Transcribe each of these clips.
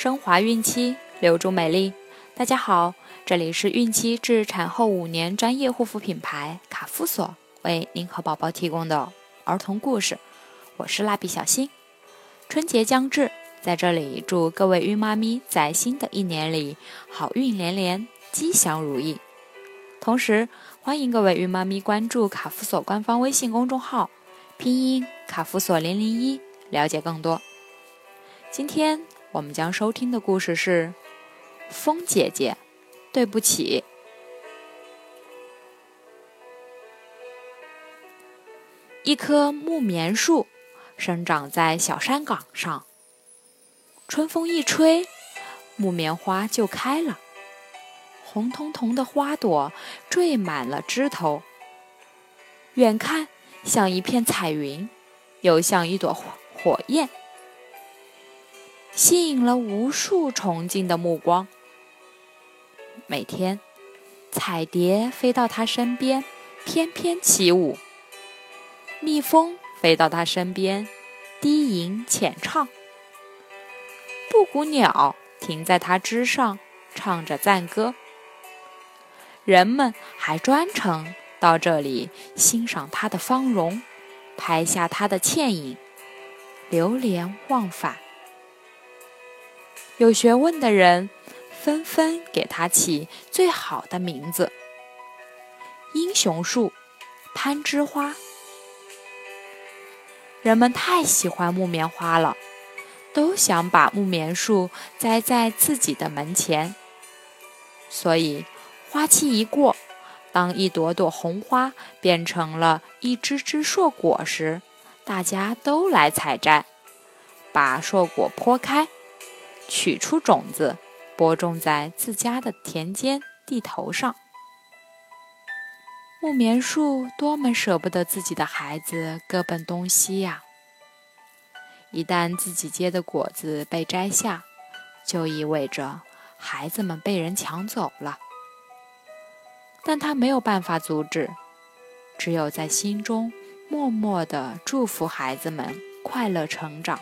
升华孕期，留住美丽。大家好，这里是孕期至产后五年专业护肤品牌卡夫索为您和宝宝提供的儿童故事。我是蜡笔小新。春节将至，在这里祝各位孕妈咪在新的一年里好运连连，吉祥如意。同时，欢迎各位孕妈咪关注卡夫索官方微信公众号，拼音卡夫索零零一，了解更多。今天我们将收听的故事是《风姐姐》，对不起。一棵木棉树生长在小山岗上，春风一吹，木棉花就开了，红彤彤的花朵缀满了枝头，远看像一片彩云，又像一朵火焰。吸引了无数崇敬的目光。每天，彩蝶飞到它身边，翩翩起舞；蜜蜂飞到它身边，低吟浅唱；布谷鸟停在它枝上，唱着赞歌。人们还专程到这里欣赏它的芳容，拍下它的倩影，流连忘返。有学问的人纷纷给它起最好的名字：英雄树、攀枝花。人们太喜欢木棉花了，都想把木棉树栽在自己的门前。所以，花期一过，当一朵朵红花变成了一只只硕果时，大家都来采摘，把硕果剖开。取出种子，播种在自家的田间地头上。木棉树多么舍不得自己的孩子各奔东西呀！一旦自己结的果子被摘下，就意味着孩子们被人抢走了。但他没有办法阻止，只有在心中默默地祝福孩子们快乐成长。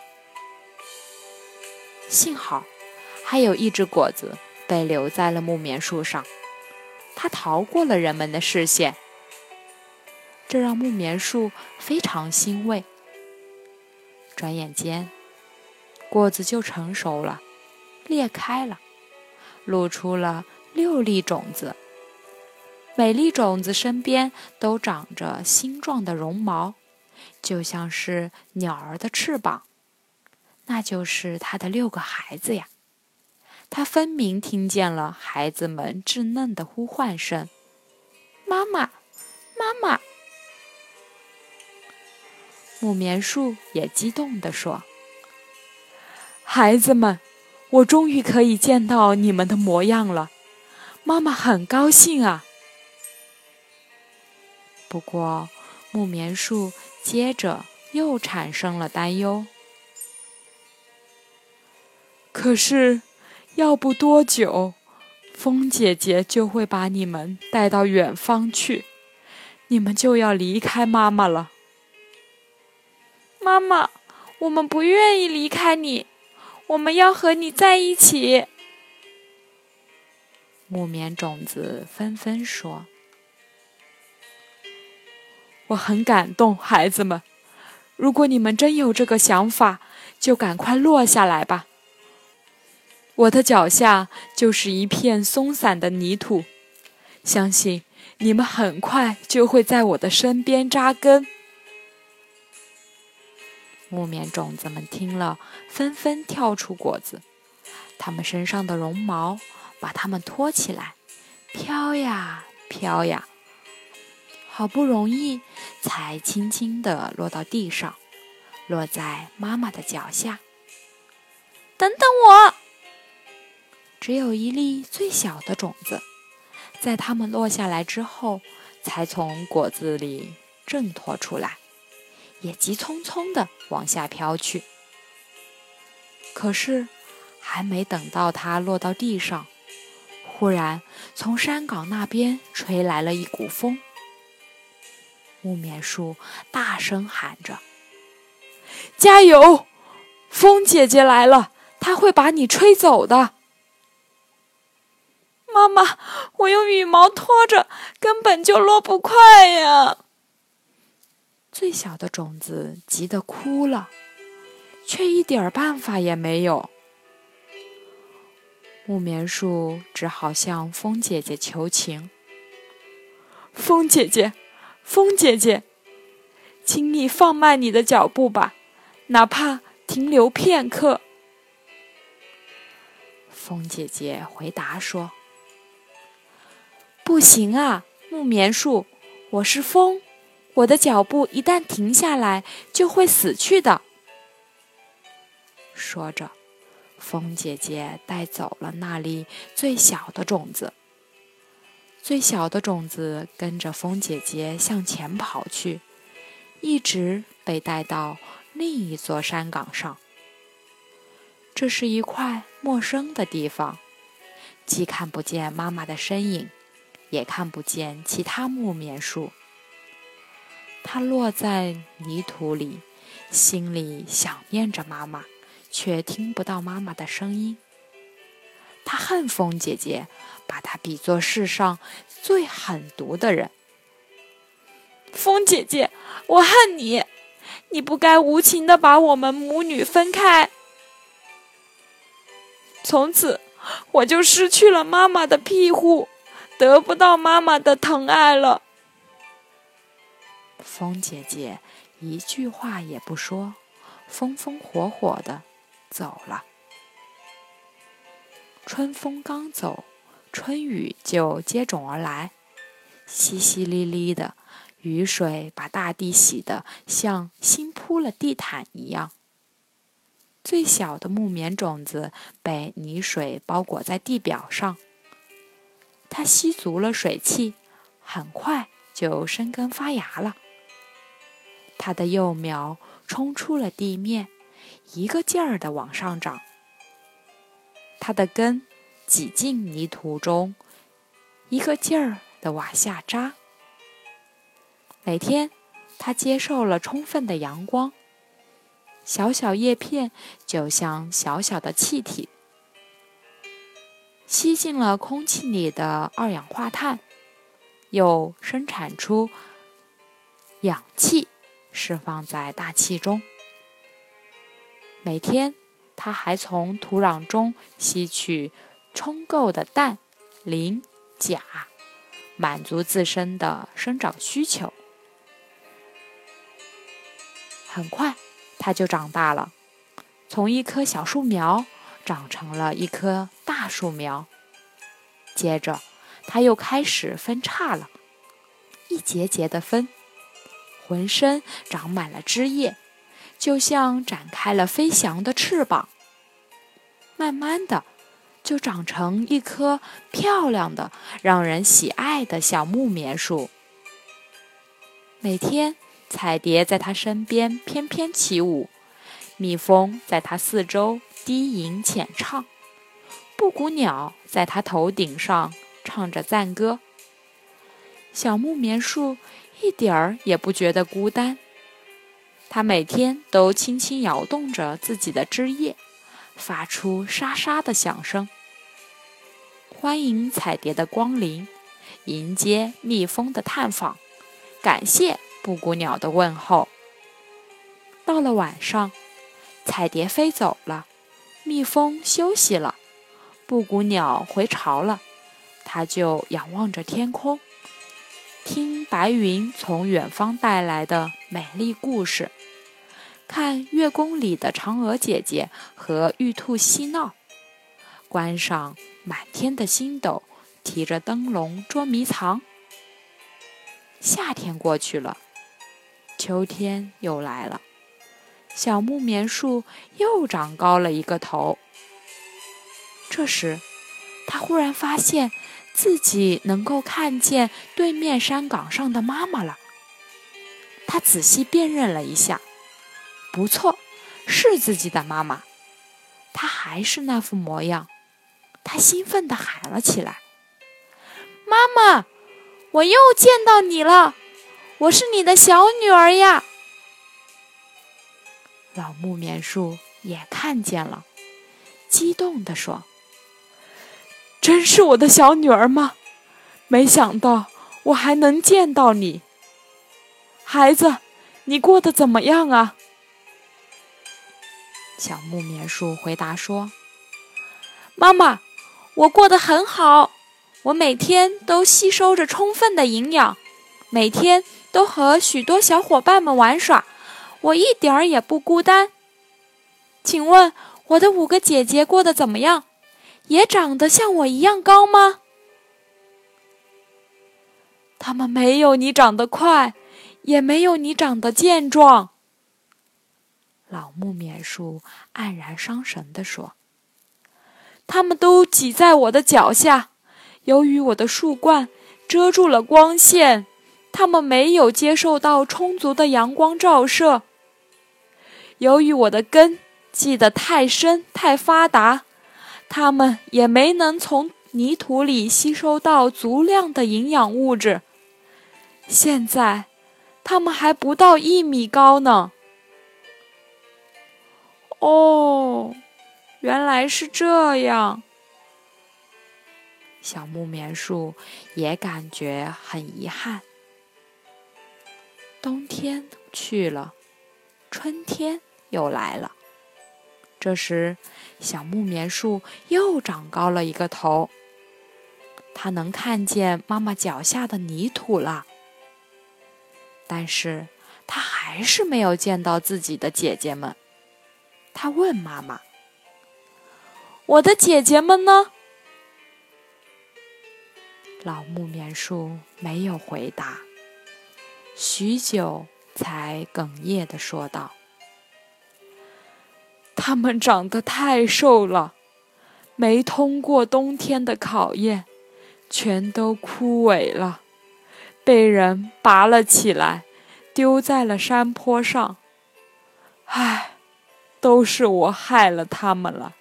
幸好，还有一只果子被留在了木棉树上，它逃过了人们的视线，这让木棉树非常欣慰。转眼间，果子就成熟了，裂开了，露出了六粒种子，每粒种子身边都长着星状的绒毛，就像是鸟儿的翅膀。那就是他的六个孩子呀！他分明听见了孩子们稚嫩的呼唤声：“妈妈，妈妈！”木棉树也激动地说：“孩子们，我终于可以见到你们的模样了，妈妈很高兴啊！”不过，木棉树接着又产生了担忧。可是，要不多久，风姐姐就会把你们带到远方去，你们就要离开妈妈了。妈妈，我们不愿意离开你，我们要和你在一起。木棉种子纷纷说：“我很感动，孩子们。如果你们真有这个想法，就赶快落下来吧。”我的脚下就是一片松散的泥土，相信你们很快就会在我的身边扎根。木棉种子们听了，纷纷跳出果子，它们身上的绒毛把它们托起来，飘呀飘呀，好不容易才轻轻地落到地上，落在妈妈的脚下。等等我！只有一粒最小的种子，在它们落下来之后，才从果子里挣脱出来，也急匆匆地往下飘去。可是，还没等到它落到地上，忽然从山岗那边吹来了一股风。木棉树大声喊着：“加油！风姐姐来了！”它会把你吹走的。妈妈，我用羽毛拖着，根本就落不快呀！最小的种子急得哭了，却一点办法也没有。木棉树只好向风姐姐求情：“风姐姐，风姐姐，请你放慢你的脚步吧，哪怕停留片刻。”风姐姐回答说：“不行啊，木棉树，我是风，我的脚步一旦停下来，就会死去的。”说着。风姐姐带走了那粒最小的种子。最小的种子跟着风姐姐向前跑去，一直被带到另一座山岗上。这是一块陌生的地方，既看不见妈妈的身影，也看不见其他木棉树。它落在泥土里，心里想念着妈妈。却听不到妈妈的声音。他恨风姐姐，把她比作世上最狠毒的人。风姐姐，我恨你！你不该无情的把我们母女分开。从此，我就失去了妈妈的庇护，得不到妈妈的疼爱了。风姐姐一句话也不说，风风火火的。走了。春风刚走，春雨就接踵而来，淅淅沥沥的雨水把大地洗得像新铺了地毯一样。最小的木棉种子被泥水包裹在地表上，它吸足了水汽，很快就生根发芽了。它的幼苗冲出了地面。一个劲儿的往上长，它的根挤进泥土中，一个劲儿的往下扎。每天，它接受了充分的阳光，小小叶片就像小小的气体，吸进了空气里的二氧化碳，又生产出氧气，释放在大气中。每天，它还从土壤中吸取充够的氮、磷、钾，满足自身的生长需求。很快，它就长大了，从一棵小树苗长成了一棵树苗。接着，它又开始分叉了，一节节的分，浑身长满了枝叶。就像展开了飞翔的翅膀，慢慢的就长成一棵漂亮的、让人喜爱的小木棉树。每天，彩蝶在它身边翩翩起舞，蜜蜂在它四周低吟浅唱，布谷鸟在它头顶上唱着赞歌。小木棉树一点儿也不觉得孤单。它每天都轻轻摇动着自己的枝叶，发出沙沙的响声，欢迎彩蝶的光临，迎接蜜蜂的探访，感谢布谷鸟的问候。到了晚上，彩蝶飞走了，蜜蜂休息了，布谷鸟回巢了，它就仰望着天空，听白云从远方带来的美丽故事。看月宫里的嫦娥姐姐和玉兔嬉闹，观赏满天的星斗，提着灯笼捉迷藏。夏天过去了，秋天又来了，小木棉树又长高了一个头。这时，他忽然发现自己能够看见对面山岗上的妈妈了。他仔细辨认了一下。不错，是自己的妈妈。她还是那副模样。他兴奋地喊了起来：“妈妈，我又见到你了！我是你的小女儿呀！”老木棉树也看见了，激动地说：“真是我的小女儿吗？没想到我还能见到你，孩子，你过得怎么样啊？”小木棉树回答说：“妈妈，我过得很好，我每天都吸收着充分的营养，每天都和许多小伙伴们玩耍，我一点儿也不孤单。请问我的五个姐姐过得怎么样？也长得像我一样高吗？他们没有你长得快，也没有你长得健壮。”老木棉树黯然伤神地说：“他们都挤在我的脚下，由于我的树冠遮住了光线，他们没有接受到充足的阳光照射。由于我的根系得太深、太发达，他们也没能从泥土里吸收到足量的营养物质。现在，他们还不到一米高呢。”哦，原来是这样。小木棉树也感觉很遗憾。冬天去了，春天又来了。这时，小木棉树又长高了一个头。它能看见妈妈脚下的泥土了，但是它还是没有见到自己的姐姐们。他问妈妈：“我的姐姐们呢？”老木棉树没有回答，许久才哽咽的说道：“他们长得太瘦了，没通过冬天的考验，全都枯萎了，被人拔了起来，丢在了山坡上。唉。”都是我害了他们了。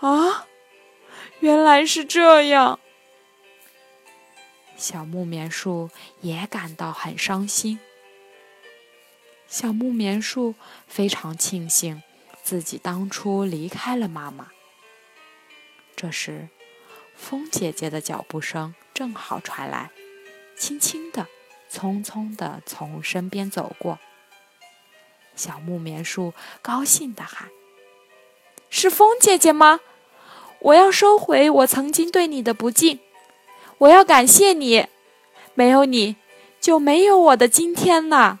啊，原来是这样。小木棉树也感到很伤心。小木棉树非常庆幸自己当初离开了妈妈。这时，风姐姐的脚步声正好传来，轻轻的、匆匆的从身边走过。小木棉树高兴地喊：“是风姐姐吗？我要收回我曾经对你的不敬，我要感谢你，没有你就没有我的今天呢。”